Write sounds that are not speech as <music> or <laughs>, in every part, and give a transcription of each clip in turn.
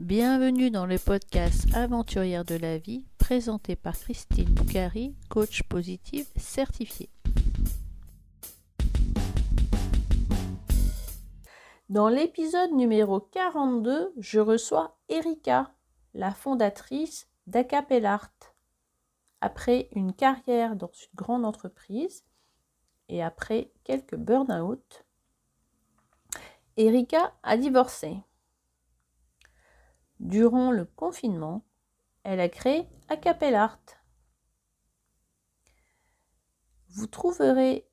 Bienvenue dans le podcast Aventurière de la vie présenté par Christine Boucari, coach positive certifiée. Dans l'épisode numéro 42, je reçois Erika, la fondatrice d'Acapellart. Après une carrière dans une grande entreprise et après quelques burn-out, Erika a divorcé. Durant le confinement, elle a créé Acapellart. Vous trouverez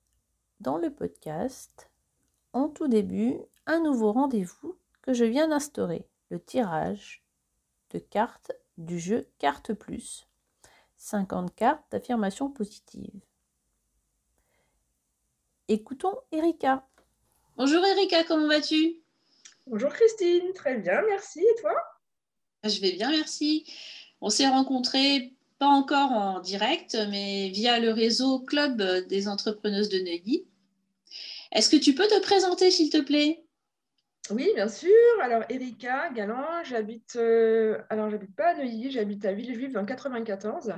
dans le podcast, en tout début, un nouveau rendez-vous que je viens d'instaurer, le tirage de cartes du jeu Carte Plus. 50 cartes d'affirmation positive. Écoutons Erika. Bonjour Erika, comment vas-tu? Bonjour Christine, très bien, merci. Et toi? Je vais bien, merci. On s'est rencontrés pas encore en direct, mais via le réseau Club des entrepreneuses de Neuilly. Est-ce que tu peux te présenter, s'il te plaît? Oui, bien sûr. Alors, Erika Galant, j'habite, euh, alors j'habite pas à Neuilly, j'habite à Villejuif dans 94.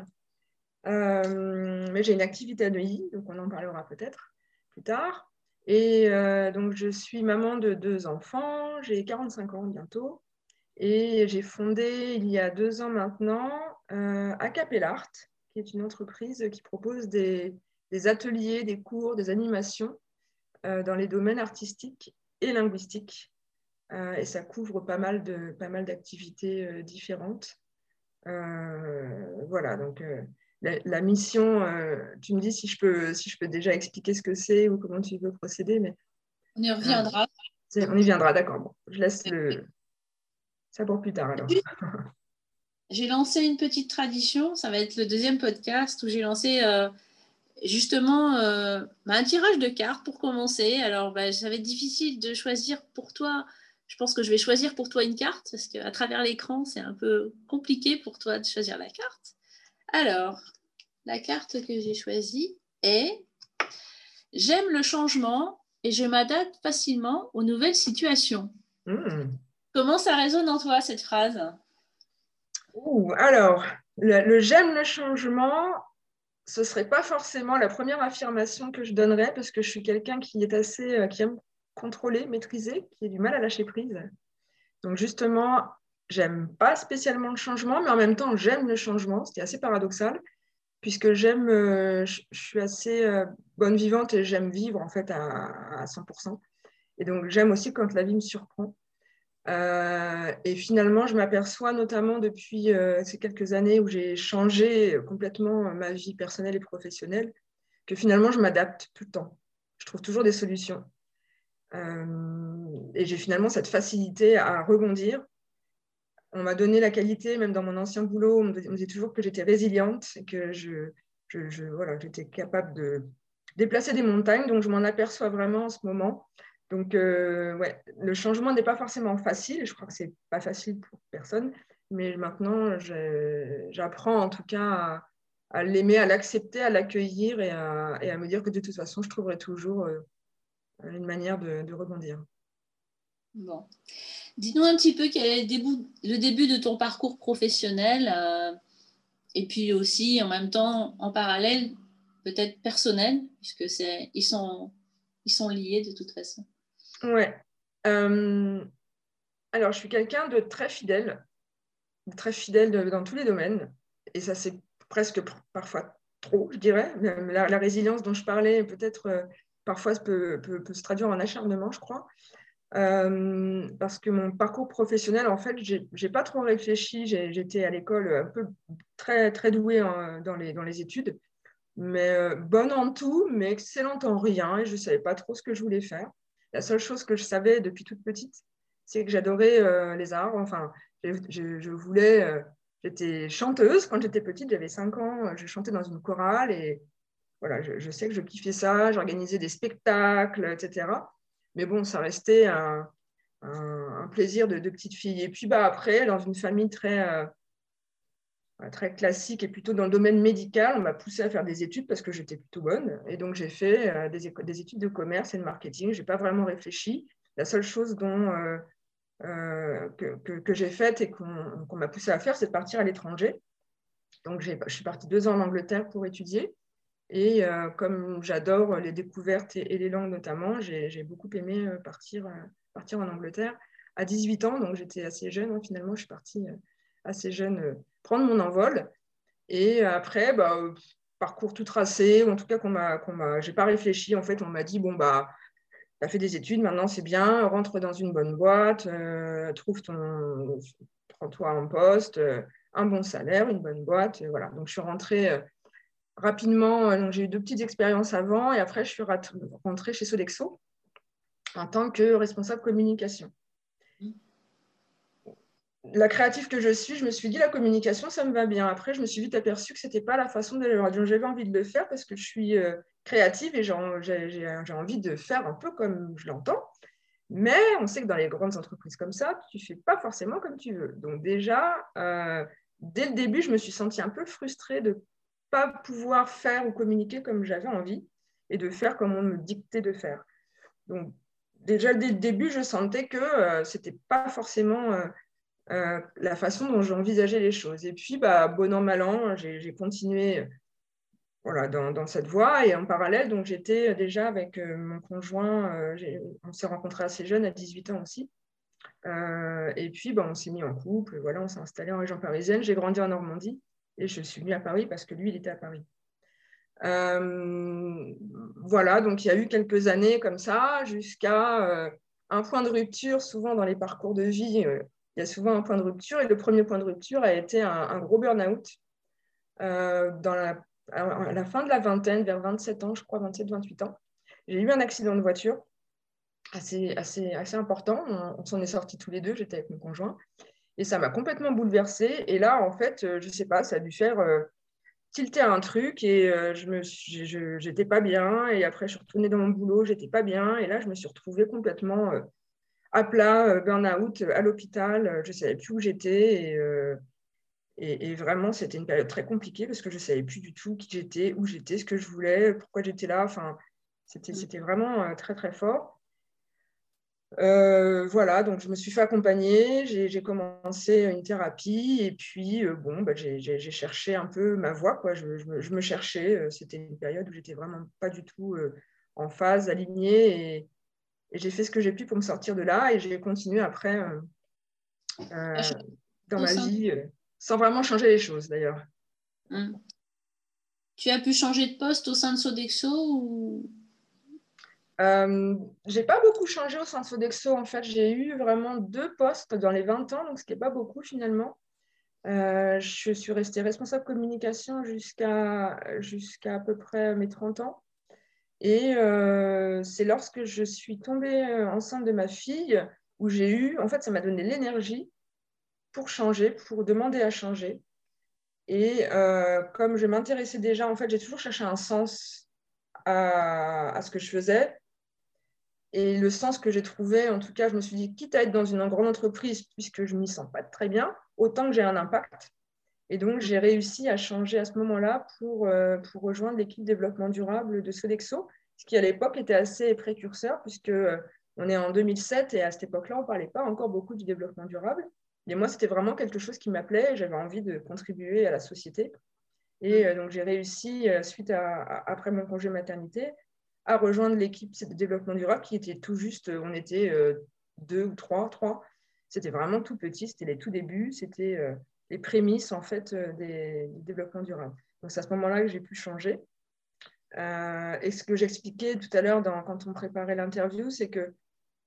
Euh, mais j'ai une activité à Neuilly, donc on en parlera peut-être plus tard. Et euh, donc, je suis maman de deux enfants, j'ai 45 ans bientôt. Et j'ai fondé il y a deux ans maintenant euh, Acapellart, qui est une entreprise qui propose des, ateliers, des cours, des animations euh, dans les domaines artistiques et linguistiques. Euh, et ça couvre pas mal, de, pas mal d'activités euh, différentes. voilà, donc la, mission, tu me dis si je, peux, si je peux déjà expliquer ce que c'est ou comment tu veux procéder. Mais, on y reviendra. on y viendra, d'accord. Bon, je laisse le, ça pour plus tard alors. <laughs> J'ai lancé une petite tradition, ça va être le deuxième podcast où j'ai lancé euh, justement euh, bah, un tirage de cartes pour commencer. Alors bah, ça va être difficile de choisir pour toi. Je pense que je vais choisir pour toi une carte parce qu'à travers l'écran, c'est un peu compliqué pour toi de choisir la carte. Alors, la carte que j'ai choisie est J'aime le changement et je m'adapte facilement aux nouvelles situations. Mmh. Comment ça résonne en toi, cette phrase? Alors, le, j'aime le changement, ce serait pas forcément la première affirmation que je donnerais parce que je suis quelqu'un qui est assez, euh, qui aime contrôler, maîtriser, qui a du mal à lâcher prise. Donc justement, j'aime pas spécialement le changement, mais en même temps, j'aime le changement, ce qui est assez paradoxal, puisque j'aime, euh, je, suis assez euh, bonne vivante et j'aime vivre en fait à, à 100%. Et donc j'aime aussi quand la vie me surprend. Euh, et finalement, je m'aperçois notamment depuis euh, ces quelques années où j'ai changé complètement ma vie personnelle et professionnelle, que finalement, je m'adapte tout le temps. Je trouve toujours des solutions. Euh, et j'ai finalement cette facilité à rebondir. On m'a donné la qualité, même dans mon ancien boulot, on me disait toujours que j'étais résiliente et que je, voilà, j'étais capable de déplacer des montagnes. Donc, je m'en aperçois vraiment en ce moment. Donc, euh, ouais, le changement n'est pas forcément facile. Je crois que c'est pas facile pour personne. Mais maintenant, j'apprends en tout cas à, l'aimer, à l'accepter, à l'accueillir et à, me dire que de toute façon, je trouverai toujours euh, une manière de, rebondir. Bon. Dis-nous un petit peu quel est le début, de ton parcours professionnel euh, et puis aussi en même temps, en parallèle, peut-être personnel, puisque ils sont, ils sont liés de toute façon. Ouais. Euh, alors, je suis quelqu'un de très fidèle, très fidèle dans tous les domaines. Et ça, c'est presque parfois trop, je dirais. La, la résilience dont je parlais, peut-être euh, parfois peut, se traduire en acharnement, je crois. Euh, parce que mon parcours professionnel, en fait, j'ai n'ai pas trop réfléchi. J'étais à l'école un peu très, très douée dans, les, dans les études, mais bonne en tout, mais excellente en rien. Et je ne savais pas trop ce que je voulais faire. La seule chose que je savais depuis toute petite, c'est que j'adorais euh, les arts. Enfin, je, voulais. Euh, j'étais chanteuse quand j'étais petite, j'avais 5 ans, je chantais dans une chorale et voilà, je, sais que je kiffais ça, j'organisais des spectacles, etc. Mais bon, ça restait un, plaisir de, petite fille. Et puis bah, après, dans une famille très, euh, très classique et plutôt dans le domaine médical, on m'a poussé à faire des études parce que j'étais plutôt bonne. Et donc, j'ai fait euh, des, des, études de commerce et de marketing. Je n'ai pas vraiment réfléchi. La seule chose dont, euh, que, que, j'ai faite et qu'on m'a poussé à faire, c'est de partir à l'étranger. Donc, je suis partie deux ans en Angleterre pour étudier. Et comme j'adore les découvertes et, les langues notamment, j'ai beaucoup aimé partir, partir en Angleterre à 18 ans. Donc, j'étais assez jeune. Hein, finalement, je suis partie assez jeune prendre mon envol. Et après, bah, parcours tout tracé, ou en tout cas qu'on m'a, qu'on j'ai pas réfléchi. En fait, on m'a dit bon bah, tu as fait des études, maintenant c'est bien, rentre dans une bonne boîte, euh, trouve ton, prends-toi un poste, euh, un bon salaire, une bonne boîte, voilà. Donc je suis rentrée euh, rapidement. j'ai eu deux petites expériences avant, et après je suis rentrée chez Sodexo en tant que responsable communication la créative que je suis, je me suis dit la communication, ça me va bien. Après, je me suis vite aperçue que ce n'était pas la façon dont j'avais envie de le faire parce que je suis euh, créative et j'ai envie de faire un peu comme je l'entends. Mais on sait que dans les grandes entreprises comme ça, tu ne fais pas forcément comme tu veux. Donc déjà, euh, dès le début, je me suis sentie un peu frustrée de ne pas pouvoir faire ou communiquer comme j'avais envie et de faire comme on me dictait de faire. Donc déjà dès le début, je sentais que euh, ce n'était pas forcément euh, la façon dont j'envisageais les choses. Et puis, bah, bon an, mal an, j'ai continué voilà, dans, cette voie. Et en parallèle, j'étais déjà avec euh, mon conjoint, euh, on s'est rencontrés assez jeune, à 18 ans aussi. et puis, bah, on s'est mis en couple, voilà, on s'est installé en région parisienne. J'ai grandi en Normandie et je suis venue à Paris parce que lui, il était à Paris. voilà, donc il y a eu quelques années comme ça, jusqu'à un point de rupture, souvent dans les parcours de vie il y a souvent un point de rupture. Et le premier point de rupture a été un, gros burn-out euh, la, à la fin de la vingtaine, vers 27 ans, je crois, 27-28 ans. J'ai eu un accident de voiture assez, assez, assez important. On, s'en est sortis tous les deux, j'étais avec mon conjoint. Et ça m'a complètement bouleversée. Et là, en fait, euh, je ne sais pas, ça a dû faire euh, tilter un truc et je me j'étais pas bien. Et après, je suis retournée dans mon boulot, j'étais pas bien. Et là, je me suis retrouvée complètement à plat, euh, burn-out, à l'hôpital, euh, je ne savais plus où j'étais. Euh, et, et, vraiment, c'était une période très compliquée parce que je ne savais plus du tout qui j'étais, où j'étais, ce que je voulais, pourquoi j'étais là. Enfin, c'était, mm. vraiment très, très fort. voilà, donc je me suis fait accompagner, j'ai commencé une thérapie et puis bon, bah, j'ai cherché un peu ma voie, quoi. Je, je, me cherchais, c'était une période où j'étais vraiment pas du tout en phase, alignée et j'ai fait ce que j'ai pu pour me sortir de là et j'ai continué après euh, euh, dans ma vie euh, sans vraiment changer les choses d'ailleurs. Hum. Tu as pu changer de poste au sein de Sodexo ou? Euh, j'ai pas beaucoup changé au sein de Sodexo. En fait, j'ai eu vraiment deux postes dans les 20 ans, donc ce qui n'est pas beaucoup finalement. je suis restée responsable communication jusqu'à jusqu'à à peu près mes 30 ans. Et euh, c'est lorsque je suis tombée euh, enceinte de ma fille où j'ai eu, en fait, ça m'a donné l'énergie pour changer, pour demander à changer. Et euh, comme je m'intéressais déjà, en fait, j'ai toujours cherché un sens à, à, ce que je faisais. Et le sens que j'ai trouvé, en tout cas, je me suis dit, quitte à être dans une grande entreprise, puisque je ne m'y sens pas très bien, autant que j'ai un impact. Et donc, j'ai réussi à changer à ce moment-là pour, euh, pour rejoindre l'équipe développement durable de Sodexo, ce qui à l'époque était assez précurseur, puisque euh, on est en 2007 et à cette époque-là, on ne parlait pas encore beaucoup du développement durable. Et moi, c'était vraiment quelque chose qui m'appelait, j'avais envie de contribuer à la société. Et euh, donc, j'ai réussi, suite à, après mon congé maternité, à rejoindre l'équipe de développement durable qui était tout juste, on était deux ou trois, trois. C'était vraiment tout petit, c'était les tout débuts, c'était les prémices en fait euh, des, du développement durable. Donc c'est à ce moment-là que j'ai pu changer. Euh, et ce que j'expliquais tout à l'heure quand on préparait l'interview, c'est que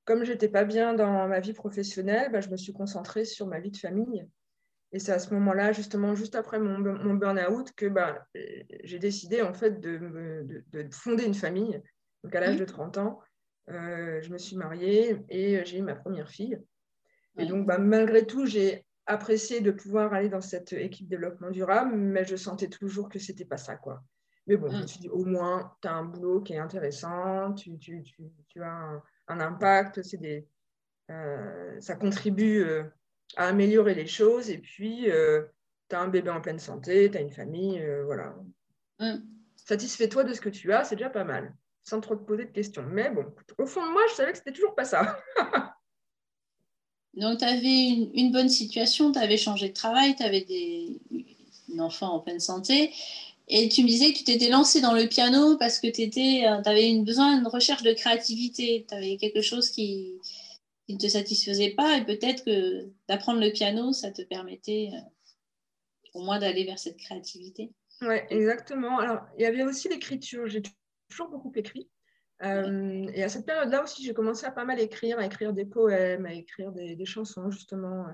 comme je n'étais pas bien dans ma vie professionnelle, bah, je me suis concentrée sur ma vie de famille. Et c'est à ce moment-là, justement, juste après mon, mon burn-out, que bah, j'ai décidé en fait de, de, fonder une famille. Donc à l'âge de 30 ans, euh, je me suis mariée et j'ai eu ma première fille. Et donc, bah, malgré tout, j'ai apprécié de pouvoir aller dans cette équipe développement durable, mais je sentais toujours que c'était pas ça. quoi. Mais bon, je me mm. suis dit, au moins, tu as un boulot qui est intéressant, tu, tu, tu, tu as un, impact, des, euh, ça contribue euh, à améliorer les choses, et puis euh, tu as un bébé en pleine santé, tu as une famille, voilà. Mm. Satisfais-toi de ce que tu as, c'est déjà pas mal, sans trop te poser de questions. Mais bon, au fond de moi, je savais que c'était toujours pas ça. <laughs> Donc, tu avais une, bonne situation, tu avais changé de travail, tu avais des, un enfant en pleine santé. Et tu me disais que tu t'étais lancé dans le piano parce que tu avais une besoin de recherche de créativité. Tu avais quelque chose qui, ne te satisfaisait pas. Et peut-être que d'apprendre le piano, ça te permettait euh, au moins d'aller vers cette créativité. Oui, exactement. Alors, il y avait aussi l'écriture. J'ai toujours beaucoup écrit. Euh, et à cette période-là aussi, j'ai commencé à pas mal écrire, à écrire des poèmes, à écrire des, chansons, justement.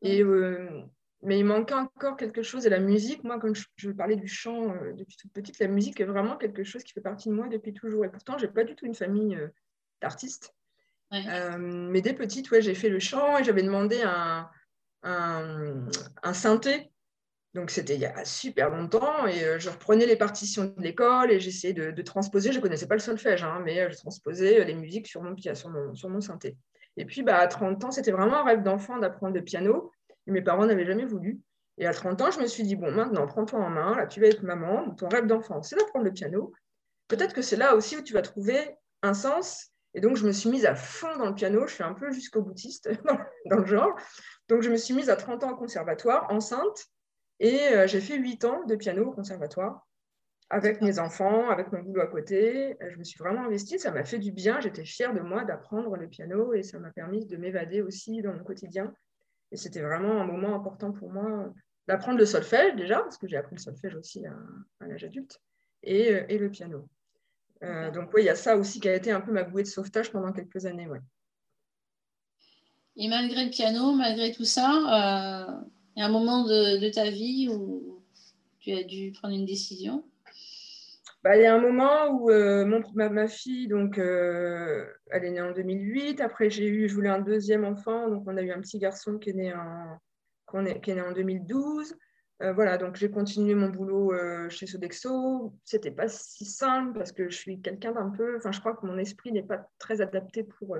Et, euh, mais il manquait encore quelque chose. Et la musique, moi, comme je, parlais du chant euh, depuis toute petite, la musique est vraiment quelque chose qui fait partie de moi depuis toujours. Et pourtant, je n'ai pas du tout une famille d'artistes. mais dès petite, ouais, j'ai fait le chant et j'avais demandé un, un, un synthé donc c'était il y a super longtemps et euh, je reprenais les partitions de l'école et j'essayais de, transposer. Je ne connaissais pas le solfège, hein, mais euh, je transposais euh, les musiques sur mon, sur sur mon synthé. Et puis bah, à 30 ans, c'était vraiment un rêve d'enfant d'apprendre le piano. Et mes parents n'avaient jamais voulu. Et à 30 ans, je me suis dit, bon, maintenant, prends-toi en main, là, tu vas être maman, ton rêve d'enfant, c'est d'apprendre le piano. Peut-être que c'est là aussi où tu vas trouver un sens. Et donc, je me suis mise à fond dans le piano, je suis un peu jusqu'au boutiste <laughs> dans le genre. Donc, je me suis mise à 30 ans au conservatoire, enceinte, et euh, j'ai fait huit ans de piano au conservatoire avec mes enfants, avec mon boulot à côté. Je me suis vraiment investie, ça m'a fait du bien. J'étais fière de moi d'apprendre le piano et ça m'a permis de m'évader aussi dans mon quotidien. Et c'était vraiment un moment important pour moi d'apprendre le solfège déjà, parce que j'ai appris le solfège aussi à, l'âge adulte, et, euh, et, le piano. Euh, donc oui, il y a ça aussi qui a été un peu ma bouée de sauvetage pendant quelques années. Ouais. Et malgré le piano, malgré tout ça, il y a un moment de, ta vie où tu as dû prendre une décision? Bah, il y a un moment où euh, mon, ma, fille, donc, euh, elle est née en 2008. Après, j'ai eu, je voulais un deuxième enfant. Donc, on a eu un petit garçon qui est né en, qui est né en 2012. Euh, voilà, donc j'ai continué mon boulot chez Sodexo. C'était pas si simple parce que je suis quelqu'un d'un peu. Enfin, je crois que mon esprit n'est pas très adapté pour.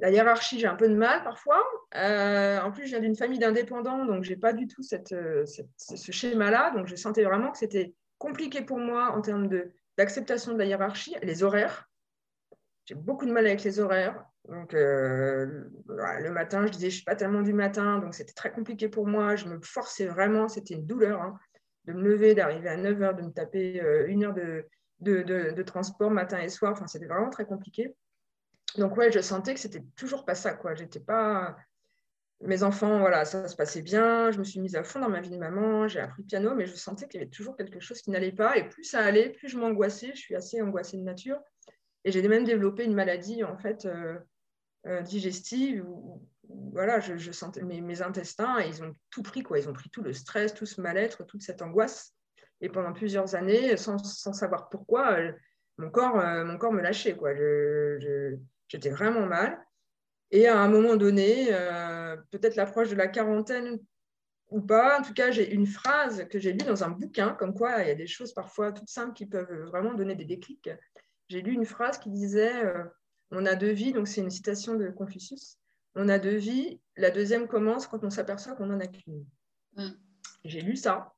La hiérarchie, j'ai un peu de mal parfois. Euh, en plus, je viens d'une famille d'indépendants, donc je n'ai pas du tout euh, ce schéma-là. Donc, je sentais vraiment que c'était compliqué pour moi en termes d'acceptation de, la hiérarchie. Les horaires, j'ai beaucoup de mal avec les horaires. Donc, euh, le matin, je disais, je ne suis pas tellement du matin, donc c'était très compliqué pour moi. Je me forçais vraiment, c'était une douleur hein, de me lever, d'arriver à 9 h, de me taper une heure de, de transport matin et soir. Enfin, c'était vraiment très compliqué. Donc ouais, je sentais que c'était toujours pas ça, quoi. J'étais pas. Mes enfants, voilà, ça se passait bien. Je me suis mise à fond dans ma vie de maman. J'ai appris le piano, mais je sentais qu'il y avait toujours quelque chose qui n'allait pas. Et plus ça allait, plus je m'angoissais. Je suis assez angoissée de nature. Et j'ai même développé une maladie en fait euh, euh, digestive. Où, voilà, je, sentais mes, intestins, ils ont tout pris, quoi. Ils ont pris tout le stress, tout ce mal-être, toute cette angoisse. Et pendant plusieurs années, sans, savoir pourquoi, euh, mon corps, mon corps me lâchait, quoi. J'étais vraiment mal. Et à un moment donné, euh, peut-être l'approche de la quarantaine ou pas, en tout cas, j'ai une phrase que j'ai lue dans un bouquin, comme quoi il y a des choses parfois toutes simples qui peuvent vraiment donner des déclics. J'ai lu une phrase qui disait euh, On a deux vies, donc c'est une citation de Confucius. On a deux vies, la deuxième commence quand on s'aperçoit qu'on n'en a qu'une. Mm. J'ai lu ça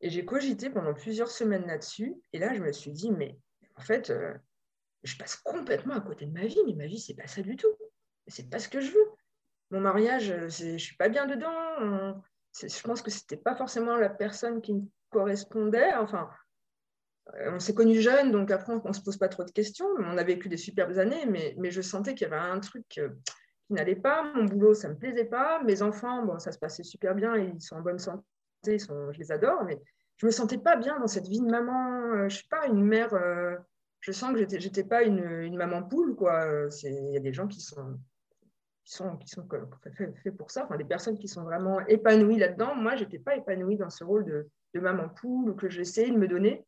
et j'ai cogité pendant plusieurs semaines là-dessus. Et là, je me suis dit Mais en fait, euh, je passe complètement à côté de ma vie, mais ma vie, c'est pas ça du tout. C'est pas ce que je veux. Mon mariage, euh, je suis pas bien dedans. Je pense que c'était pas forcément la personne qui me correspondait. Enfin, euh, on s'est connus jeunes, donc après, on ne se pose pas trop de questions. On a vécu des superbes années, mais, je sentais qu'il y avait un truc euh, qui n'allait pas. Mon boulot, ça ne me plaisait pas. Mes enfants, bon, ça se passait super bien, ils sont en bonne santé, je les adore, mais je me sentais pas bien dans cette vie de maman. Je suis pas une mère je sens que j'étais, n'étais pas une, maman poule, quoi. Il y a des gens qui sont, qui sont, qui sont faits pour ça, enfin, des personnes qui sont vraiment épanouies là-dedans. Moi, je n'étais pas épanouie dans ce rôle de, maman poule que j'essayais de me donner.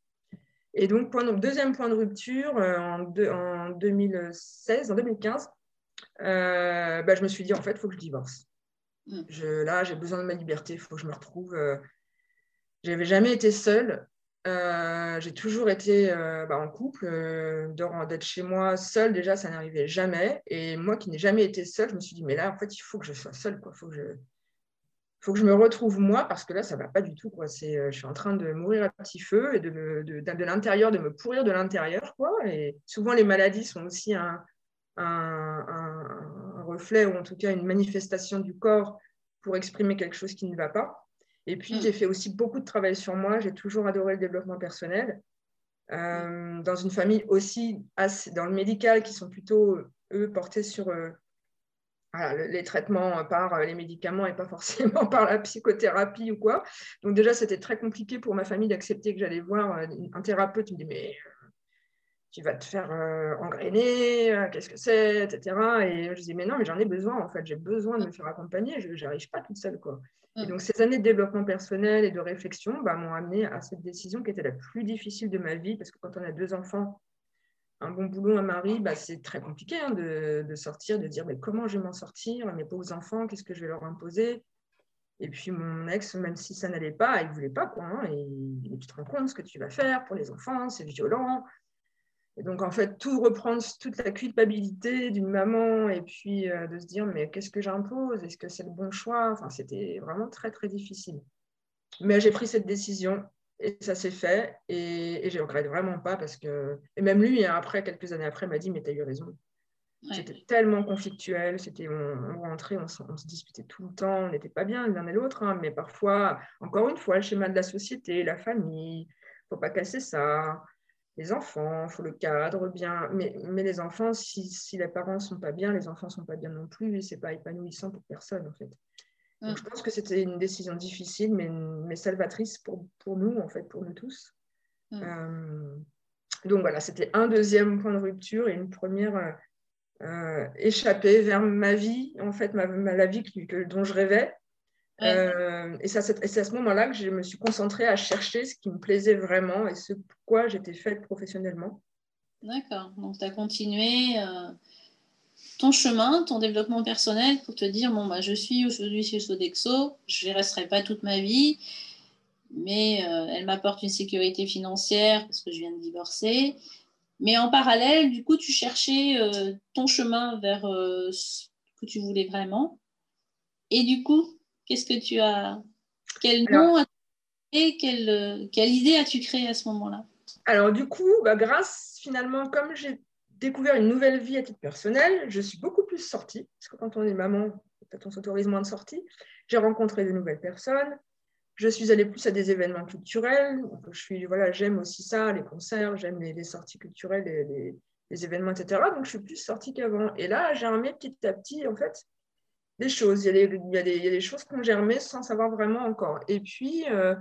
Et donc, point, deuxième point de rupture, euh, en, en 2016, en 2015, euh, bah, je me suis dit, en fait, il faut que je divorce. Mm. Je, là, j'ai besoin de ma liberté, il faut que je me retrouve. Euh, j'avais jamais été seule. Euh, j'ai toujours été euh, bah, en couple. Euh, d'être chez moi seule, déjà, ça n'arrivait jamais. Et moi qui n'ai jamais été seule, je me suis dit, mais là, en fait, il faut que je sois seule. Il faut, que je... me retrouve moi, parce que là, ça ne va pas du tout. Je suis en train de mourir à petit feu et de, de, de, l'intérieur, de me pourrir de l'intérieur. Et souvent, les maladies sont aussi un, un, reflet ou en tout cas une manifestation du corps pour exprimer quelque chose qui ne va pas. Et puis, mm. j'ai fait aussi beaucoup de travail sur moi. J'ai toujours adoré le développement personnel. Euh, dans une famille aussi, assez, dans le médical, qui sont plutôt, eux, portés sur euh, les traitements par les médicaments et pas <laughs> forcément par la psychothérapie ou quoi. Donc déjà, c'était très compliqué pour ma famille d'accepter que j'allais voir un thérapeute qui me dit, mais tu vas te faire euh, engrainer, euh, qu'est-ce que c'est, etc. Et je disais, mais non, mais j'en ai besoin, en fait, j'ai besoin de me faire accompagner, je n'arrive pas toute seule. Quoi. Et mm. donc, ces années de développement personnel et de réflexion bah, m'ont amené à cette décision qui était la plus difficile de ma vie, parce que quand on a deux enfants, un bon boulot, un mari, bah, c'est très compliqué hein, de, de, sortir, de dire mais comment je vais m'en sortir, mes pauvres enfants, qu'est-ce que je vais leur imposer? Et puis mon ex, même si ça n'allait pas, il ne voulait pas. Quoi, hein, et, et, tu te rends compte ce que tu vas faire pour les enfants, c'est violent. Et donc, en fait, tout reprendre, toute la culpabilité d'une maman et puis euh, de se dire, mais qu'est-ce que j'impose? Est-ce que c'est le bon choix? Enfin, c'était vraiment très, très difficile. Mais j'ai pris cette décision et ça s'est fait et, je ne regrette vraiment pas parce que. Et même lui, hein, après, quelques années après, m'a dit, mais tu as eu raison. C'était tellement conflictuel, c'était on, rentrait, on, se disputait tout le temps, on n'était pas bien l'un et l'autre, hein, mais parfois, encore une fois, le schéma de la société, la famille, faut pas casser ça les enfants, il faut le cadre bien. Mais, mais les enfants, si, si les parents ne sont pas bien, les enfants ne sont pas bien non plus et ce n'est pas épanouissant pour personne en fait. Donc, mm. je pense que c'était une décision difficile, mais, mais salvatrice pour, pour, nous, en fait, pour nous tous. Mm. Euh, donc voilà, c'était un deuxième point de rupture et une première euh, euh échappée vers ma vie, en fait, ma, la vie que, dont je rêvais. Euh, et c'est à ce moment-là que je me suis concentrée à chercher ce qui me plaisait vraiment et ce pourquoi j'étais faite professionnellement. D'accord. Donc, tu as continué euh, ton chemin, ton développement personnel pour te dire bon, bah, je suis aujourd'hui chez Sodexo, je ne resterai pas toute ma vie, mais euh, elle m'apporte une sécurité financière parce que je viens de divorcer. Mais en parallèle, du coup, tu cherchais ton chemin vers ce que tu voulais vraiment. Et du coup, Qu'est-ce que tu as Quel nom et quelle, quelle idée as-tu créé à ce moment-là? Alors du coup, bah, grâce finalement, comme j'ai découvert une nouvelle vie à titre personnel, je suis beaucoup plus sortie, parce que quand on est maman, peut-être on s'autorise moins de sorties. J'ai rencontré de nouvelles personnes, je suis allée plus à des événements culturels. Je suis, voilà, j'aime aussi ça, les concerts, j'aime les, sorties culturelles, les, les, événements, etc. Donc, je suis plus sortie qu'avant. Et là, j'ai remis petit à petit, en fait, des choses. Il y, a des, il, y a des, il y a des choses qui ont germé sans savoir vraiment encore. Et puis, euh,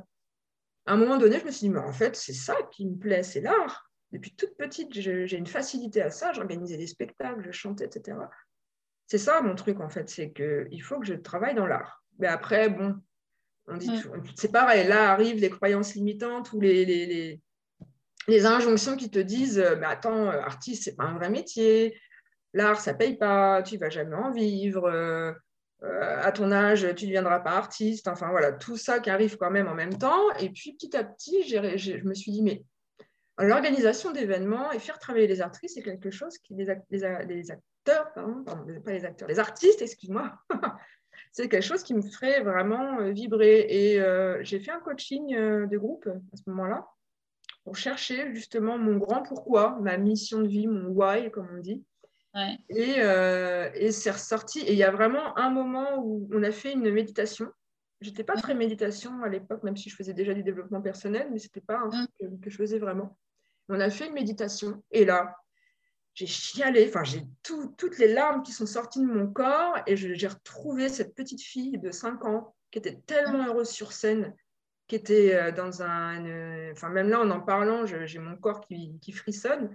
à un moment donné, je me suis dit, mais en fait, c'est ça qui me plaît, c'est l'art. Depuis toute petite, j'ai une facilité à ça. J'organisais des spectacles, je chantais, etc. C'est ça mon truc, en fait, c'est qu'il faut que je travaille dans l'art. Mais après, bon, on dit, c'est pareil, là arrivent les croyances limitantes ou les, les, les, les injonctions qui te disent, mais bah, attends, artiste, c'est pas un vrai métier. L'art, ça paye pas, tu vas jamais en vivre. Euh, à ton âge, tu ne deviendras pas artiste. Enfin, voilà, tout ça qui arrive quand même en même temps. Et puis, petit à petit, je me suis dit, mais l'organisation d'événements et faire travailler les artistes, c'est quelque chose qui, les, acteurs, pas les acteurs, les artistes, excuse-moi, <laughs> c'est quelque chose qui me ferait vraiment euh, vibrer. Et euh, j'ai fait un coaching de groupe à ce moment-là pour chercher justement mon grand pourquoi, ma mission de vie, mon why, comme on dit. Euh, et, c'est ressorti. Et il y a vraiment un moment où on a fait une méditation. J'étais pas très méditation à l'époque, même si je faisais déjà du développement personnel, mais c'était pas un truc que, je faisais vraiment. On a fait une méditation. Et là, j'ai chialé, enfin j'ai toutes les larmes qui sont sorties de mon corps. Et j'ai retrouvé cette petite fille de 5 ans qui était tellement heureuse sur scène, qui était euh, dans un... Enfin même là, en en parlant, j'ai mon corps qui, qui frissonne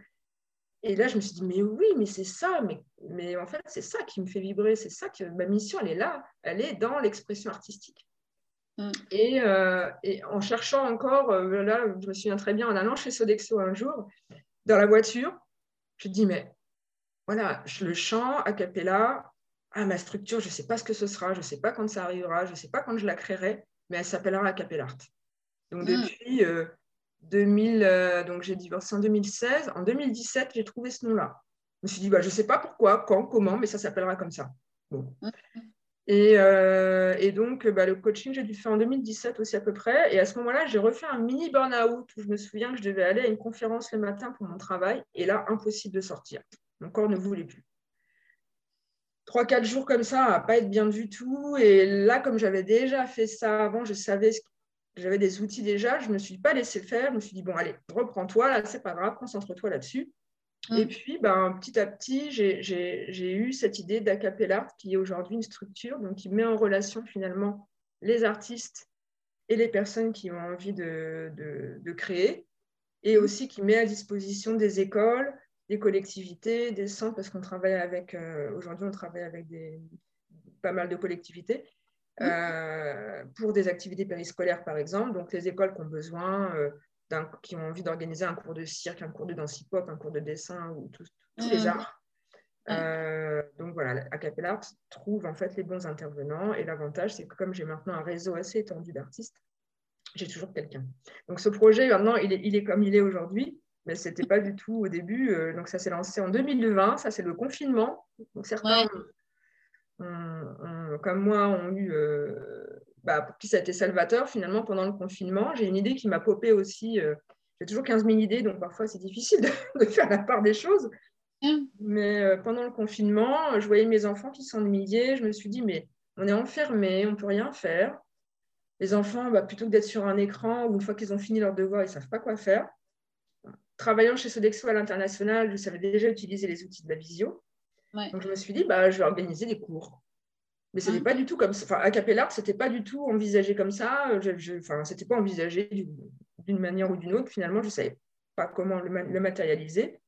et là, je me suis dit, mais oui, mais c'est ça, mais, mais en fait, c'est ça qui me fait vibrer, c'est ça que ma mission, elle est là, elle est dans l'expression artistique. Mm. Et, euh, et, en cherchant encore, euh, là, je me souviens très bien, en allant chez Sodexo un jour, dans la voiture, je me dis, mais voilà, le chant a cappella, ah, ma structure, je ne sais pas ce que ce sera, je ne sais pas quand ça arrivera, je ne sais pas quand je la créerai, mais elle s'appellera a cappella art. Donc, mm. depuis, euh, 2000, euh, donc j'ai divorcé en 2016. En 2017, j'ai trouvé ce nom-là. Je me suis dit, bah, je ne sais pas pourquoi, quand, comment, mais ça s'appellera comme ça. Et, euh, et, donc, bah, le coaching, j'ai dû faire en 2017 aussi à peu près. Et à ce moment-là, j'ai refait un mini burn-out où je me souviens que je devais aller à une conférence le matin pour mon travail. Et là, impossible de sortir. Mon corps ne voulait plus. trois, quatre jours comme ça à pas être bien du tout. Et là, comme j'avais déjà fait ça avant, je savais j'avais des outils déjà, je ne me suis pas laissé faire. Je me suis dit, bon, allez, reprends-toi, là, c'est pas grave, concentre-toi là-dessus. Et mm. puis, ben, petit à petit, j'ai eu cette idée d'Acapella, qui est aujourd'hui une structure donc, qui met en relation finalement les artistes et les personnes qui ont envie de, de, créer, et mm. aussi qui met à disposition des écoles, des collectivités, des centres, parce qu'on travaille avec, euh, aujourd'hui, on travaille avec des, pas mal de collectivités. Euh, pour des activités périscolaires, par exemple. Donc, les écoles qui ont besoin euh, qui ont envie d'organiser un cours de cirque, un cours de danse hip-hop, un cours de dessin ou tous les mm. arts. Euh, donc voilà, Acapella trouve en fait les bons intervenants et l'avantage c'est que comme j'ai maintenant un réseau assez étendu d'artistes, j'ai toujours quelqu'un. Donc ce projet maintenant il est, il est comme il est aujourd'hui, mais ce n'était pas du tout au début. Donc ça s'est lancé en 2020, ça c'est le confinement. Donc certains, comme moi, ont eu bah, pour qui ça a été salvateur finalement pendant le confinement. J'ai une idée qui m'a popé aussi. Euh, j'ai toujours 15 000 idées, donc parfois c'est difficile de, <laughs> faire la part des choses. Mm. Mais euh, pendant le confinement, je voyais mes enfants qui s'ennuyaient. Je me suis dit, mais on est enfermés, on ne peut rien faire. Les enfants, bah, plutôt que d'être sur un écran où une fois qu'ils ont fini leur devoir, ils ne savent pas quoi faire. Travaillant chez Sodexo à l'international, je savais déjà utiliser les outils de la visio. Donc je me suis dit, bah, je vais organiser des cours. Mais ce n'était pas du tout comme ça. Enfin, à Capellart, ce n'était pas du tout envisagé comme ça. Je, enfin, ce n'était pas envisagé d'une manière ou d'une autre. Finalement, je ne savais pas comment le, matérialiser.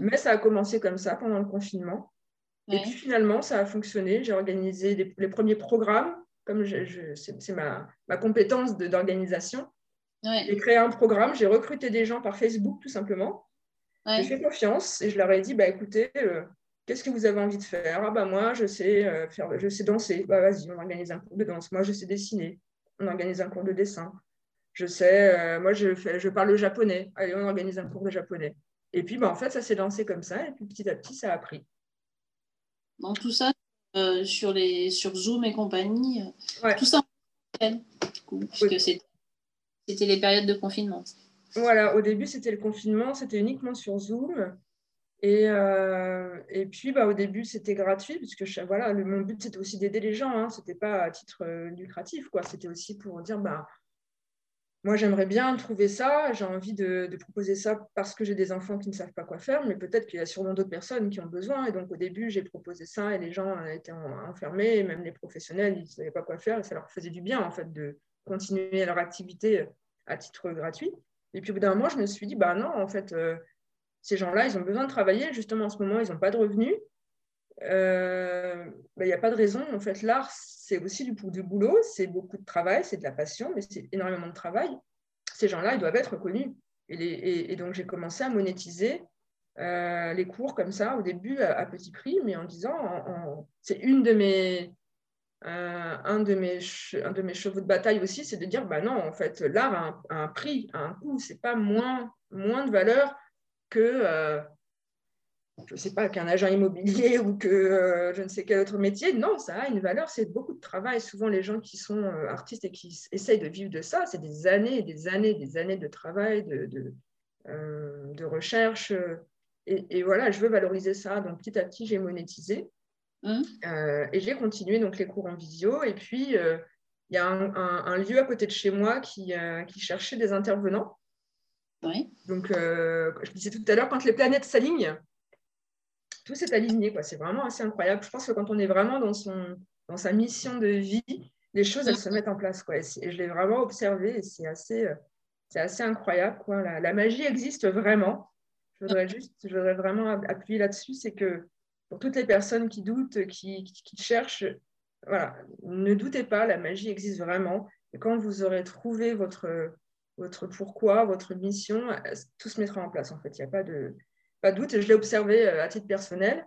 Mais ça a commencé comme ça pendant le confinement. Et puis finalement, ça a fonctionné. J'ai organisé les, premiers programmes, comme c'est ma, ma, compétence d'organisation. J'ai créé un programme, j'ai recruté des gens par Facebook tout simplement. J'ai fait confiance et je leur ai dit bah, écoutez, euh, Qu'est-ce que vous avez envie de faire? Ah bah moi, je sais euh, faire, je sais danser. Bah vas-y, on organise un cours de danse. Moi, je sais dessiner. On organise un cours de dessin. Je sais, euh, moi, je, fais, je parle le japonais. Allez, on organise un cours de japonais. Et puis, bah, en fait, ça s'est lancé comme ça. Et puis, petit à petit, ça a pris. Donc, tout ça euh, sur, les, sur Zoom et compagnie, tout ça en puisque c'était les périodes de confinement. Voilà, au début, c'était le confinement. C'était uniquement sur Zoom. Et, euh, et, puis, bah, au début, c'était gratuit, puisque voilà, mon but, c'était aussi d'aider les gens. Hein. Ce n'était pas à titre euh, lucratif. C'était aussi pour dire, bah, moi, j'aimerais bien trouver ça. J'ai envie de, proposer ça parce que j'ai des enfants qui ne savent pas quoi faire, mais peut-être qu'il y a sûrement d'autres personnes qui ont besoin. Et donc, au début, j'ai proposé ça et les gens étaient enfermés, même les professionnels, ils ne savaient pas quoi faire. Et ça leur faisait du bien, en fait, de continuer leur activité à titre gratuit. Et puis, au bout d'un moment, je me suis dit, bah non, en fait... Euh, ces gens-là, ils ont besoin de travailler. Justement, en ce moment, ils n'ont pas de revenus. Euh, ben, il n'y a pas de raison. En fait, l'art, c'est aussi du, du boulot, c'est beaucoup de travail, c'est de la passion, mais c'est énormément de travail. Ces gens-là, ils doivent être reconnus. Et, donc, j'ai commencé à monétiser euh, les cours comme ça, au début, à, petit prix, mais en disant, c'est une de mes, euh, un, de mes un de mes chevaux de bataille aussi, c'est de dire, bah non, en fait, l'art a un, un prix, a un coût, c'est pas moins, moins de valeur que, euh, je ne sais pas, qu'un agent immobilier <laughs> ou que euh, je ne sais quel autre métier. Non, ça a une valeur, c'est beaucoup de travail. Souvent, les gens qui sont euh, artistes et qui essayent de vivre de ça, c'est des années et des années, des années de travail, de, de, de recherche. Et, voilà, je veux valoriser ça. Donc, petit à petit, j'ai monétisé. Mmh. et j'ai continué donc les cours en visio. Et puis, il y a un, un, lieu à côté de chez moi qui, qui cherchait des intervenants. Donc, euh, je disais tout à l'heure, quand les planètes s'alignent, tout s'est aligné. C'est vraiment assez incroyable. Je pense que quand on est vraiment dans, son, dans sa mission de vie, les choses, elles se mettent en place. Quoi. Et, je l'ai vraiment observé et c'est assez, euh, assez incroyable. Quoi. La, magie existe vraiment. Je voudrais juste, je vraiment appuyer là-dessus, c'est que pour toutes les personnes qui doutent, qui, qui, cherchent, voilà, ne doutez pas, la magie existe vraiment. Et quand vous aurez trouvé votre, votre pourquoi, votre mission, tout se mettra en place en fait. Il n'y a pas de, pas de doute. Je l'ai observé euh, à titre personnel.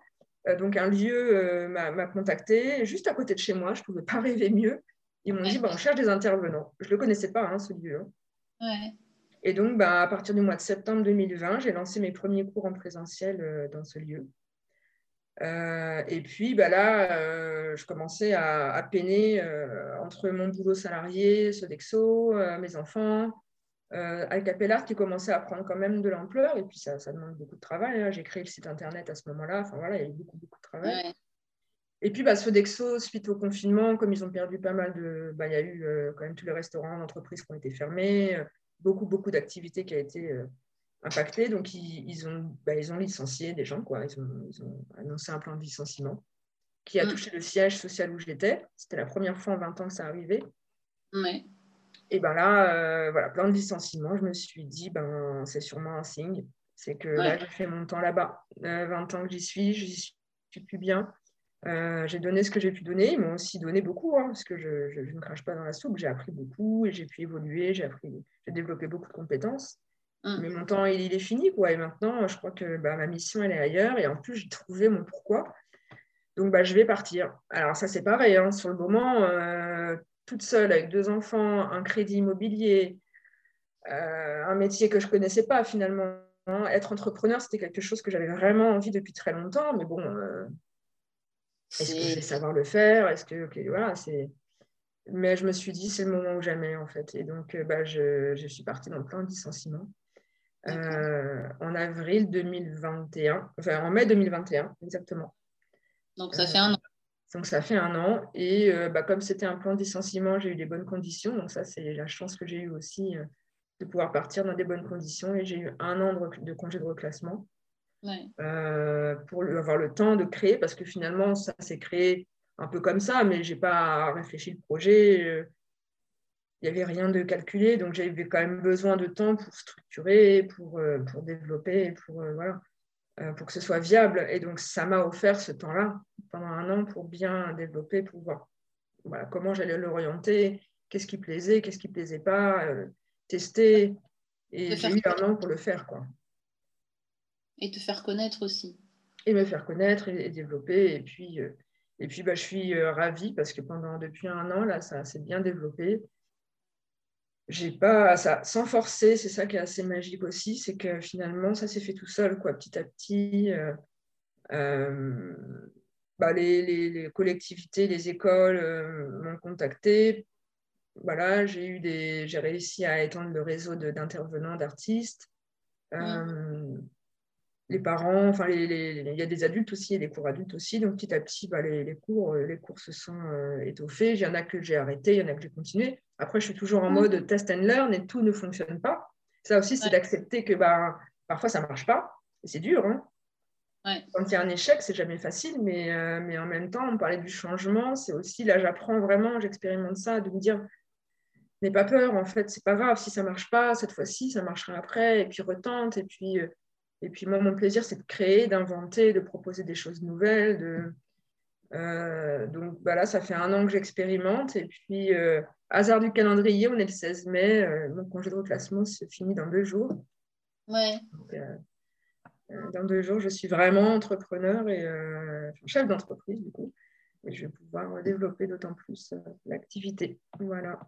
Euh, donc un lieu euh, m'a contacté juste à côté de chez moi. Je ne pouvais pas <laughs> rêver mieux. Ils m'ont dit bah, on cherche des intervenants. Je ne le connaissais pas, hein, ce lieu. Hein. Et donc, bah, à partir du mois de septembre 2020, j'ai lancé mes premiers cours en présentiel dans ce lieu. et puis bah, là, je commençais à, à peiner entre mon boulot salarié, Sodexo, mes enfants, euh, avec Appellart qui commençait à prendre quand même de l'ampleur et puis ça, ça, demande beaucoup de travail. Hein. J'ai créé le site internet à ce moment-là. Enfin voilà, il y a eu beaucoup, beaucoup de travail. Et puis, bah, Sodexo, suite au confinement, comme ils ont perdu pas mal de. Bah, il y a eu euh, quand même tous les restaurants d'entreprise qui ont été fermés, euh, beaucoup, beaucoup d'activités qui ont été euh, impactées. Donc, ils, ont, bah, ils ont licencié des gens, quoi. Ils ont, annoncé un plan de licenciement qui a mm. touché le siège social où j'étais. C'était la première fois en 20 ans que ça arrivait. Et ben là, voilà, plan de licenciement, je me suis dit, ben, c'est sûrement un signe. C'est que là, j'ai fait mon temps là-bas. 20 ans que j'y suis, je suis plus bien. Euh, j'ai donné ce que j'ai pu donner. Ils m'ont aussi donné beaucoup, hein, parce que je, ne crache pas dans la soupe. J'ai appris beaucoup et j'ai pu évoluer. J'ai appris, j'ai développé beaucoup de compétences. Hum. Mais mon temps, il, est fini. Quoi. Et maintenant, je crois que bah, ma mission, elle est ailleurs. Et en plus, j'ai trouvé mon pourquoi. Donc, bah, je vais partir. Alors, ça, c'est pareil. Hein. Sur le moment, euh, toute seule, avec deux enfants, un crédit immobilier, euh, un métier que je ne connaissais pas finalement. Hein. Être entrepreneur, c'était quelque chose que j'avais vraiment envie depuis très longtemps. Mais bon est-ce que je vais savoir le faire Est-ce que voilà, c'est. Mais je me suis dit, c'est le moment ou jamais, en fait. Et donc, euh, bah, je, je suis partie dans le plan de licenciement euh, en avril 2021, enfin en mai 2021, exactement. Donc, ça fait un an. Euh, donc, ça fait un an. Et bah, comme c'était un plan de licenciement, j'ai eu des bonnes conditions. Donc, ça, c'est la chance que j'ai eue aussi de pouvoir partir dans des bonnes conditions. Et j'ai eu un an de, de congé de reclassement. Euh, pour avoir le temps de créer, parce que finalement, ça s'est créé un peu comme ça, mais je n'ai pas réfléchi le projet. Euh, il n'y avait rien de calculé, donc j'avais quand même besoin de temps pour structurer, pour, euh, pour développer, pour, voilà, pour que ce soit viable. Et donc, ça m'a offert ce temps-là pendant un an pour bien développer, pour voir voilà, comment j'allais l'orienter, qu'est-ce qui plaisait, qu'est-ce qui ne plaisait pas, tester. Et j'ai eu un an pour le faire. Quoi. Et te faire connaître aussi. Et me faire connaître et, développer. Et puis, euh, et puis bah, je suis euh, ravie parce que pendant depuis un an, là, ça s'est bien développé. J'ai pas ça sans forcer, c'est ça qui est assez magique aussi, c'est que finalement ça s'est fait tout seul, quoi, petit à petit. Euh, bah, les, les, collectivités, les écoles m'ont contacté. Voilà, j'ai eu des, j'ai réussi à étendre le réseau d'intervenants, d'artistes les parents, enfin, il y a des adultes aussi et des cours adultes aussi. Donc, petit à petit, bah, les, cours, euh, les cours se sont euh, étoffés. Il y en a que j'ai arrêté, il y en a que j'ai continué. Après, je suis toujours en mmh. mode test and learn et tout ne fonctionne pas. Ça aussi, c'est d'accepter que bah, parfois, ça ne marche pas. Et c'est dur. Hein. Quand il y a un échec, c'est jamais facile, mais, euh, mais en même temps, on parlait du changement. C'est aussi, là, j'apprends vraiment, j'expérimente ça, de me dire, n'aie pas peur, en fait, c'est pas grave. Si ça ne marche pas, cette fois-ci, ça marchera après. Et puis, retente. Et puis, et puis moi, mon plaisir, c'est de créer, d'inventer, de proposer des choses nouvelles. De... Euh, donc bah là, ça fait un an que j'expérimente. Et puis, euh, hasard du calendrier, on est le 16 mai. Euh, mon congé de reclassement se finit dans deux jours. Ouais. dans deux jours, je suis vraiment entrepreneur et chef d'entreprise, du coup. Et je vais pouvoir développer d'autant plus l'activité. Voilà.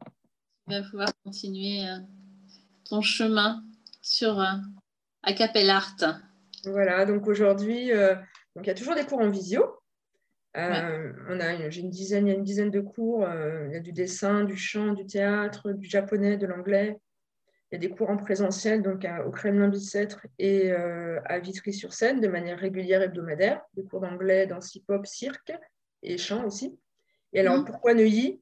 Tu vas pouvoir continuer ton chemin sur à Capel Art. Voilà, donc aujourd'hui, euh, il y a toujours des cours en visio. Euh, on a j'ai une dizaine, il y a une dizaine de cours. Euh, il y a du dessin, du chant, du théâtre, du japonais, de l'anglais. Il y a des cours en présentiel, donc au Kremlin Bicêtre et à Vitry-sur-Seine, de manière régulière hebdomadaire. Des cours d'anglais, danse hip-hop, cirque et chant aussi. Et alors, mmh. pourquoi Neuilly?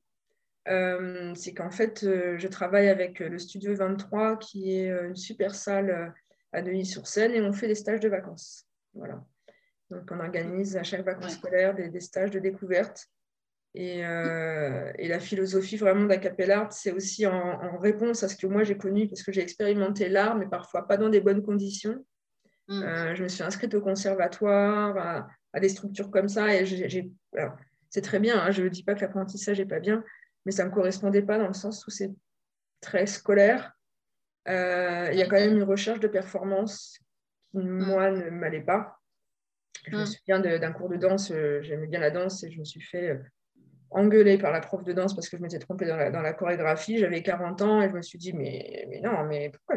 C'est qu'en fait, je travaille avec le Studio 23, qui est une super salle à Neuilly-sur-Seine et on fait des stages de vacances. Voilà. Donc, on organise à chaque vacances scolaires des, stages de découverte. Et, euh, et la philosophie vraiment d'Acapella c'est aussi en, réponse à ce que moi j'ai connu, parce que j'ai expérimenté l'art, mais parfois pas dans des bonnes conditions. Mm. Euh, je me suis inscrite au conservatoire, à, des structures comme ça, et c'est très bien, hein, je ne dis pas que l'apprentissage n'est pas bien, mais ça ne me correspondait pas dans le sens où c'est très scolaire, il y a quand même une recherche de performance qui, mm. moi, ne m'allait pas. Je me mm. souviens d'un cours de danse, euh, j'aimais bien la danse et je me suis fait euh, engueuler par la prof de danse parce que je m'étais trompée dans la, chorégraphie. J'avais 40 ans et je me suis dit, mais, mais non, mais pourquoi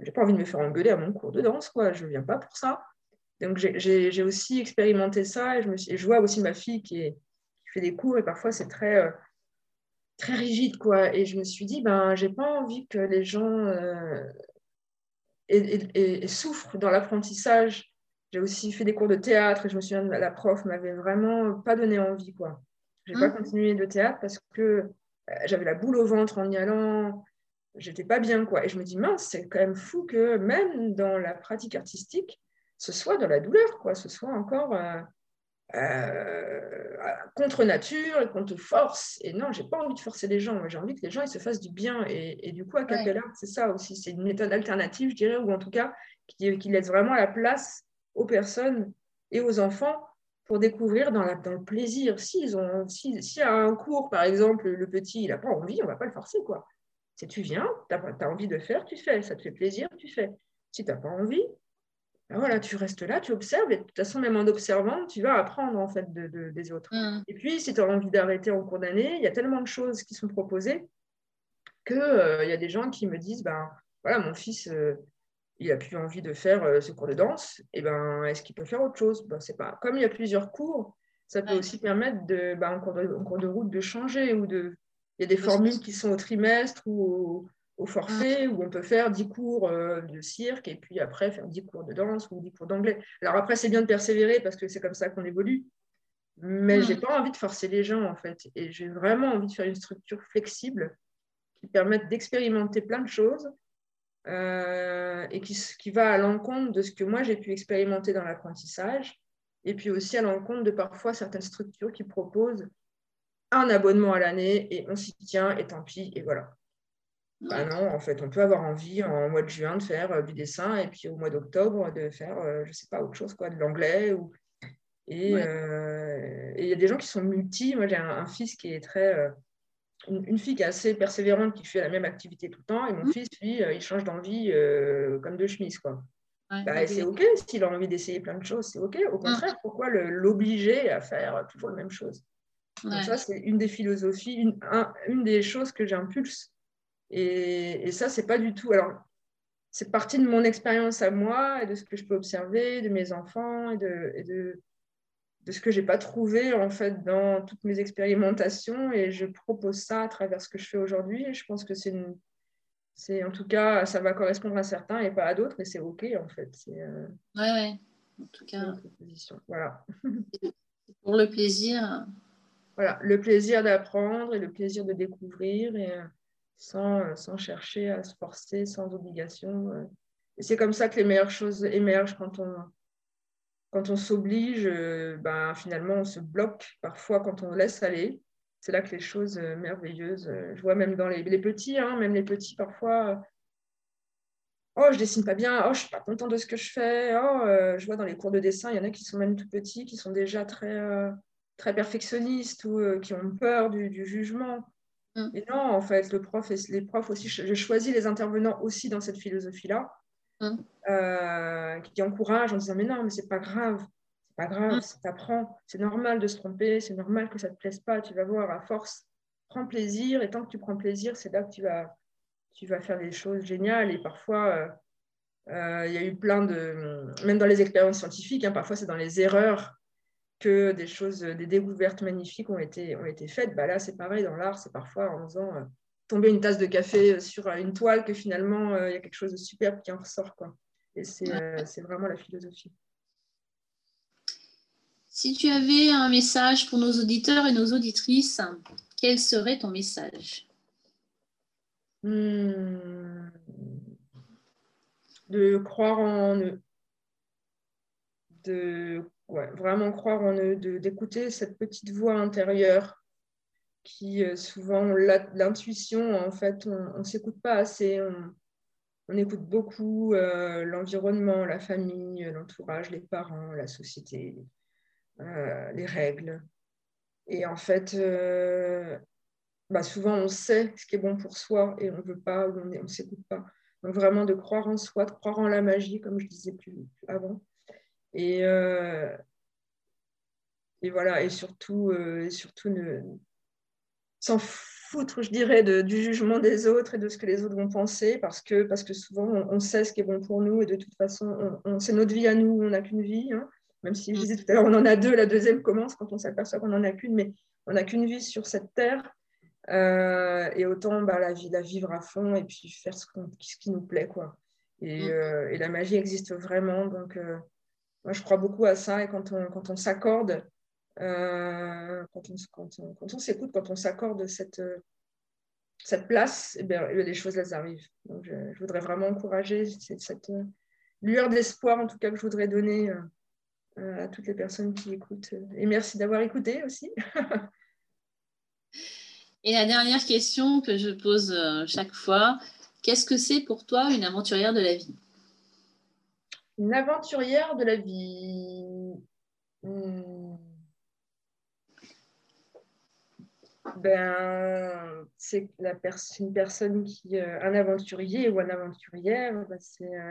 je n'ai pas envie de me faire engueuler à mon cours de danse, quoi. je ne viens pas pour ça. Donc j'ai aussi expérimenté ça et je, me suis, je vois aussi ma fille qui, est, qui, fait des cours et parfois c'est très très rigide, quoi. Et je me suis dit, ben, j'ai pas envie que les gens euh, souffrent dans l'apprentissage J'ai aussi fait des cours de théâtre et je me souviens, la prof m'avait vraiment pas donné envie. quoi. Je n'ai pas mmh. continué de théâtre parce que euh, j'avais la boule au ventre en y allant. J'étais pas bien. quoi. Et je me dis, mince, c'est quand même fou que même dans la pratique artistique, ce soit dans la douleur, quoi. ce soit encore euh, euh, contre nature et qu'on te force. Et non, j'ai pas envie de forcer les gens. J'ai envie que les gens ils se fassent du bien. Et, du coup, à Capella, c'est ça aussi. C'est une méthode alternative, je dirais, ou en tout cas qui, qui laisse vraiment la place aux personnes et aux enfants pour découvrir dans, la, dans le plaisir. S'ils ont, si, si à un cours, par exemple, le petit, il n'a pas envie, on ne va pas le forcer. quoi. Si tu viens, tu as, envie de faire, tu fais. Ça te fait plaisir, tu fais. Si tu n'as pas envie, ben voilà, tu restes là, tu observes, et de toute façon, même en observant, tu vas apprendre en fait de, des autres. Mmh. Et puis, si tu as envie d'arrêter en cours d'année, il y a tellement de choses qui sont proposées qu'il euh, il y a des gens qui me disent, ben voilà, mon fils, euh, il a plus envie de faire euh, ce cours de danse, et ben, est-ce qu'il peut faire autre chose? Ben, c'est pas. Comme il y a plusieurs cours, ça peut aussi permettre, de, ben, en, cours de, route, de changer. ou de... Il y a des formules qui sont au trimestre ou au, forfait, où on peut faire 10 cours euh, de cirque, et puis après faire 10 cours de danse ou 10 cours d'anglais. Alors après, c'est bien de persévérer, parce que c'est comme ça qu'on évolue. Mais je n'ai pas envie de forcer les gens, en fait. Et j'ai vraiment envie de faire une structure flexible qui permette d'expérimenter plein de choses euh, et qui, qui, va à l'encontre de ce que moi j'ai pu expérimenter dans l'apprentissage, et puis aussi à l'encontre de parfois certaines structures qui proposent un abonnement à l'année et on s'y tient et tant pis, et voilà. Bah non, en fait, on peut avoir envie en mois de juin de faire euh, du dessin et puis au mois d'octobre de faire, euh, je ne sais pas, autre chose, quoi, de l'anglais. Ou... Et il y a des gens qui sont multi. Moi, j'ai un, fils qui est très une, fille qui est assez persévérante, qui fait la même activité tout le temps, et mon mmh. fils, lui, euh, il change d'envie euh, comme de chemise. Quoi. Bah, c'est OK s'il a envie d'essayer plein de choses, c'est OK. Au mmh. contraire, pourquoi l'obliger à faire toujours la même chose? Donc ça, c'est une des philosophies, une, une des choses que j'impulse. Et, et ça, c'est pas du tout... Alors, c'est partie de mon expérience à moi et de ce que je peux observer, de mes enfants et de, et de de ce que j'ai pas trouvé en fait dans toutes mes expérimentations. Et je propose ça à travers ce que je fais aujourd'hui. Et je pense que c'est une c'est en tout cas ça va correspondre à certains et pas à d'autres. Et c'est ok en fait. C'est euh, ouais, ouais. En tout cas. voilà. <laughs> Pour le plaisir. Voilà. Le plaisir d'apprendre et le plaisir de découvrir. Et euh, sans, euh, sans chercher à se forcer sans obligation et c'est comme ça que les meilleures choses émergent quand on quand on s'oblige, euh, ben, finalement, on se bloque parfois quand on laisse aller. C'est là que les choses euh, merveilleuses, euh, je vois même dans les, petits, hein, même les petits parfois, oh, je dessine pas bien, oh, je suis pas content de ce que je fais, oh, je vois dans les cours de dessin, il y en a qui sont même tout petits, qui sont déjà très, très perfectionnistes ou qui ont peur du, jugement. Mm. Et non, en fait, le prof et les profs aussi, je choisis les intervenants aussi dans cette philosophie-là Mmh. Euh, qui encourage en disant mais non mais c'est pas grave c'est pas grave mmh. ça t'apprend c'est normal de se tromper c'est normal que ça te plaise pas tu vas voir à force prends plaisir et tant que tu prends plaisir c'est là que tu vas tu vas faire des choses géniales et parfois euh, euh, il y a eu plein de même dans les expériences scientifiques hein, parfois c'est dans les erreurs que des choses des découvertes magnifiques ont été ont été faites bah là c'est pareil dans l'art c'est parfois en faisant tomber une tasse de café sur une toile que finalement euh, il y a quelque chose de superbe qui en ressort. Quoi. Et euh, c'est vraiment la philosophie. Si tu avais un message pour nos auditeurs et nos auditrices, quel serait ton message? Hmm. De croire en eux. De vraiment croire en eux, d'écouter cette petite voix intérieure qui euh, souvent l'intuition, en fait, on ne s'écoute pas assez. On, écoute beaucoup euh, l'environnement, la famille, l'entourage, les parents, la société, euh, les règles. Et en fait, bah souvent on sait ce qui est bon pour soi et on ne veut pas, on ne s'écoute pas. Donc vraiment de croire en soi, de croire en la magie, comme je disais plus, avant. Et, et voilà, et surtout, et surtout ne, s'en foutre, je dirais, du jugement des autres et de ce que les autres vont penser, parce que, parce que souvent, on, sait ce qui est bon pour nous, et de toute façon, on, c'est notre vie à nous, on n'a qu'une vie. Hein. Même si je disais tout à l'heure, on en a deux, la deuxième commence quand on s'aperçoit qu'on n'en a qu'une, mais on n'a qu'une vie sur cette terre. Euh, et autant bah, la, vie, la vivre à fond et puis faire ce, ce qui nous plaît. Quoi. Et, mm. euh, et, la magie existe vraiment. Donc, euh, moi, je crois beaucoup à ça et quand on, quand on s'accorde, euh, quand on, on, quand on s'écoute, quand on s'accorde cette, cette place, eh bien, les choses, elles arrivent. Donc, je, voudrais vraiment encourager cette lueur d'espoir, en tout cas, que je voudrais donner euh, à toutes les personnes qui écoutent. Et merci d'avoir écouté aussi. <laughs> Et la dernière question que je pose euh, chaque fois, qu'est-ce que c'est pour toi une aventurière de la vie? Une aventurière de la vie. Hmm. Ben, c'est une personne qui, euh, un aventurier ou un aventurière, ben,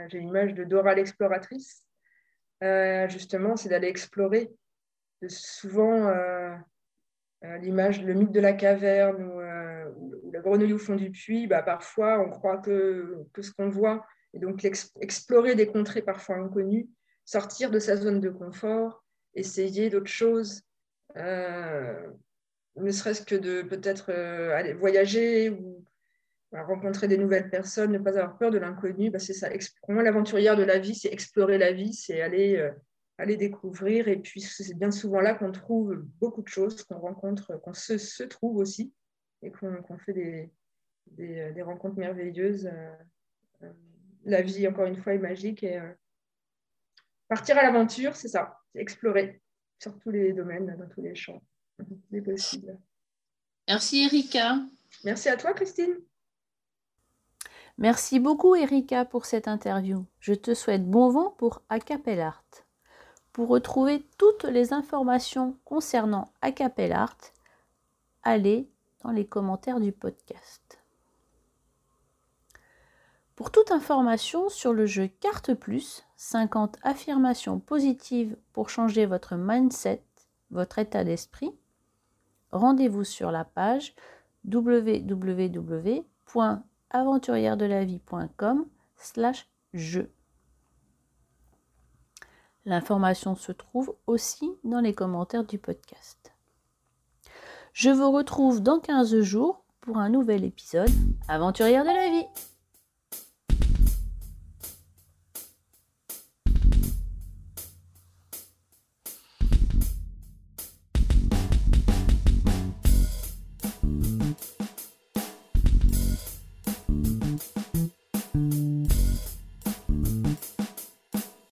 j'ai l'image de Dora l'exploratrice. Euh, justement, c'est d'aller explorer. Souvent, l'image, le mythe de la caverne ou, la grenouille au fond du puits, bah, parfois, on croit que, que ce qu'on voit. Et donc, explorer des contrées parfois inconnues, sortir de sa zone de confort, essayer d'autres choses, ne serait-ce que de peut-être aller voyager ou rencontrer des nouvelles personnes, ne pas avoir peur de l'inconnu, bah, c'est ça. Pour moi, l'aventurière de la vie, c'est explorer la vie, c'est aller, euh, aller découvrir. Et puis, c'est bien souvent là qu'on trouve beaucoup de choses, qu'on rencontre, qu'on se, trouve aussi, et qu'on fait euh, des, rencontres merveilleuses. Euh, la vie, encore une fois, est magique. Et partir à l'aventure, c'est ça, explorer sur tous les domaines, dans tous les champs. C'est possible. Merci Erika. Merci à toi Christine. Merci beaucoup Erika pour cette interview. Je te souhaite bon vent pour Acapellart. Pour retrouver toutes les informations concernant Acapellart, allez dans les commentaires du podcast. Pour toute information sur le jeu Carte Plus, 50 affirmations positives pour changer votre mindset, votre état d'esprit, rendez-vous sur la page www aventurière-de-la-vie.com slash jeu. L'information se trouve aussi dans les commentaires du podcast. Je vous retrouve dans 15 jours pour un nouvel épisode Aventurière de la vie.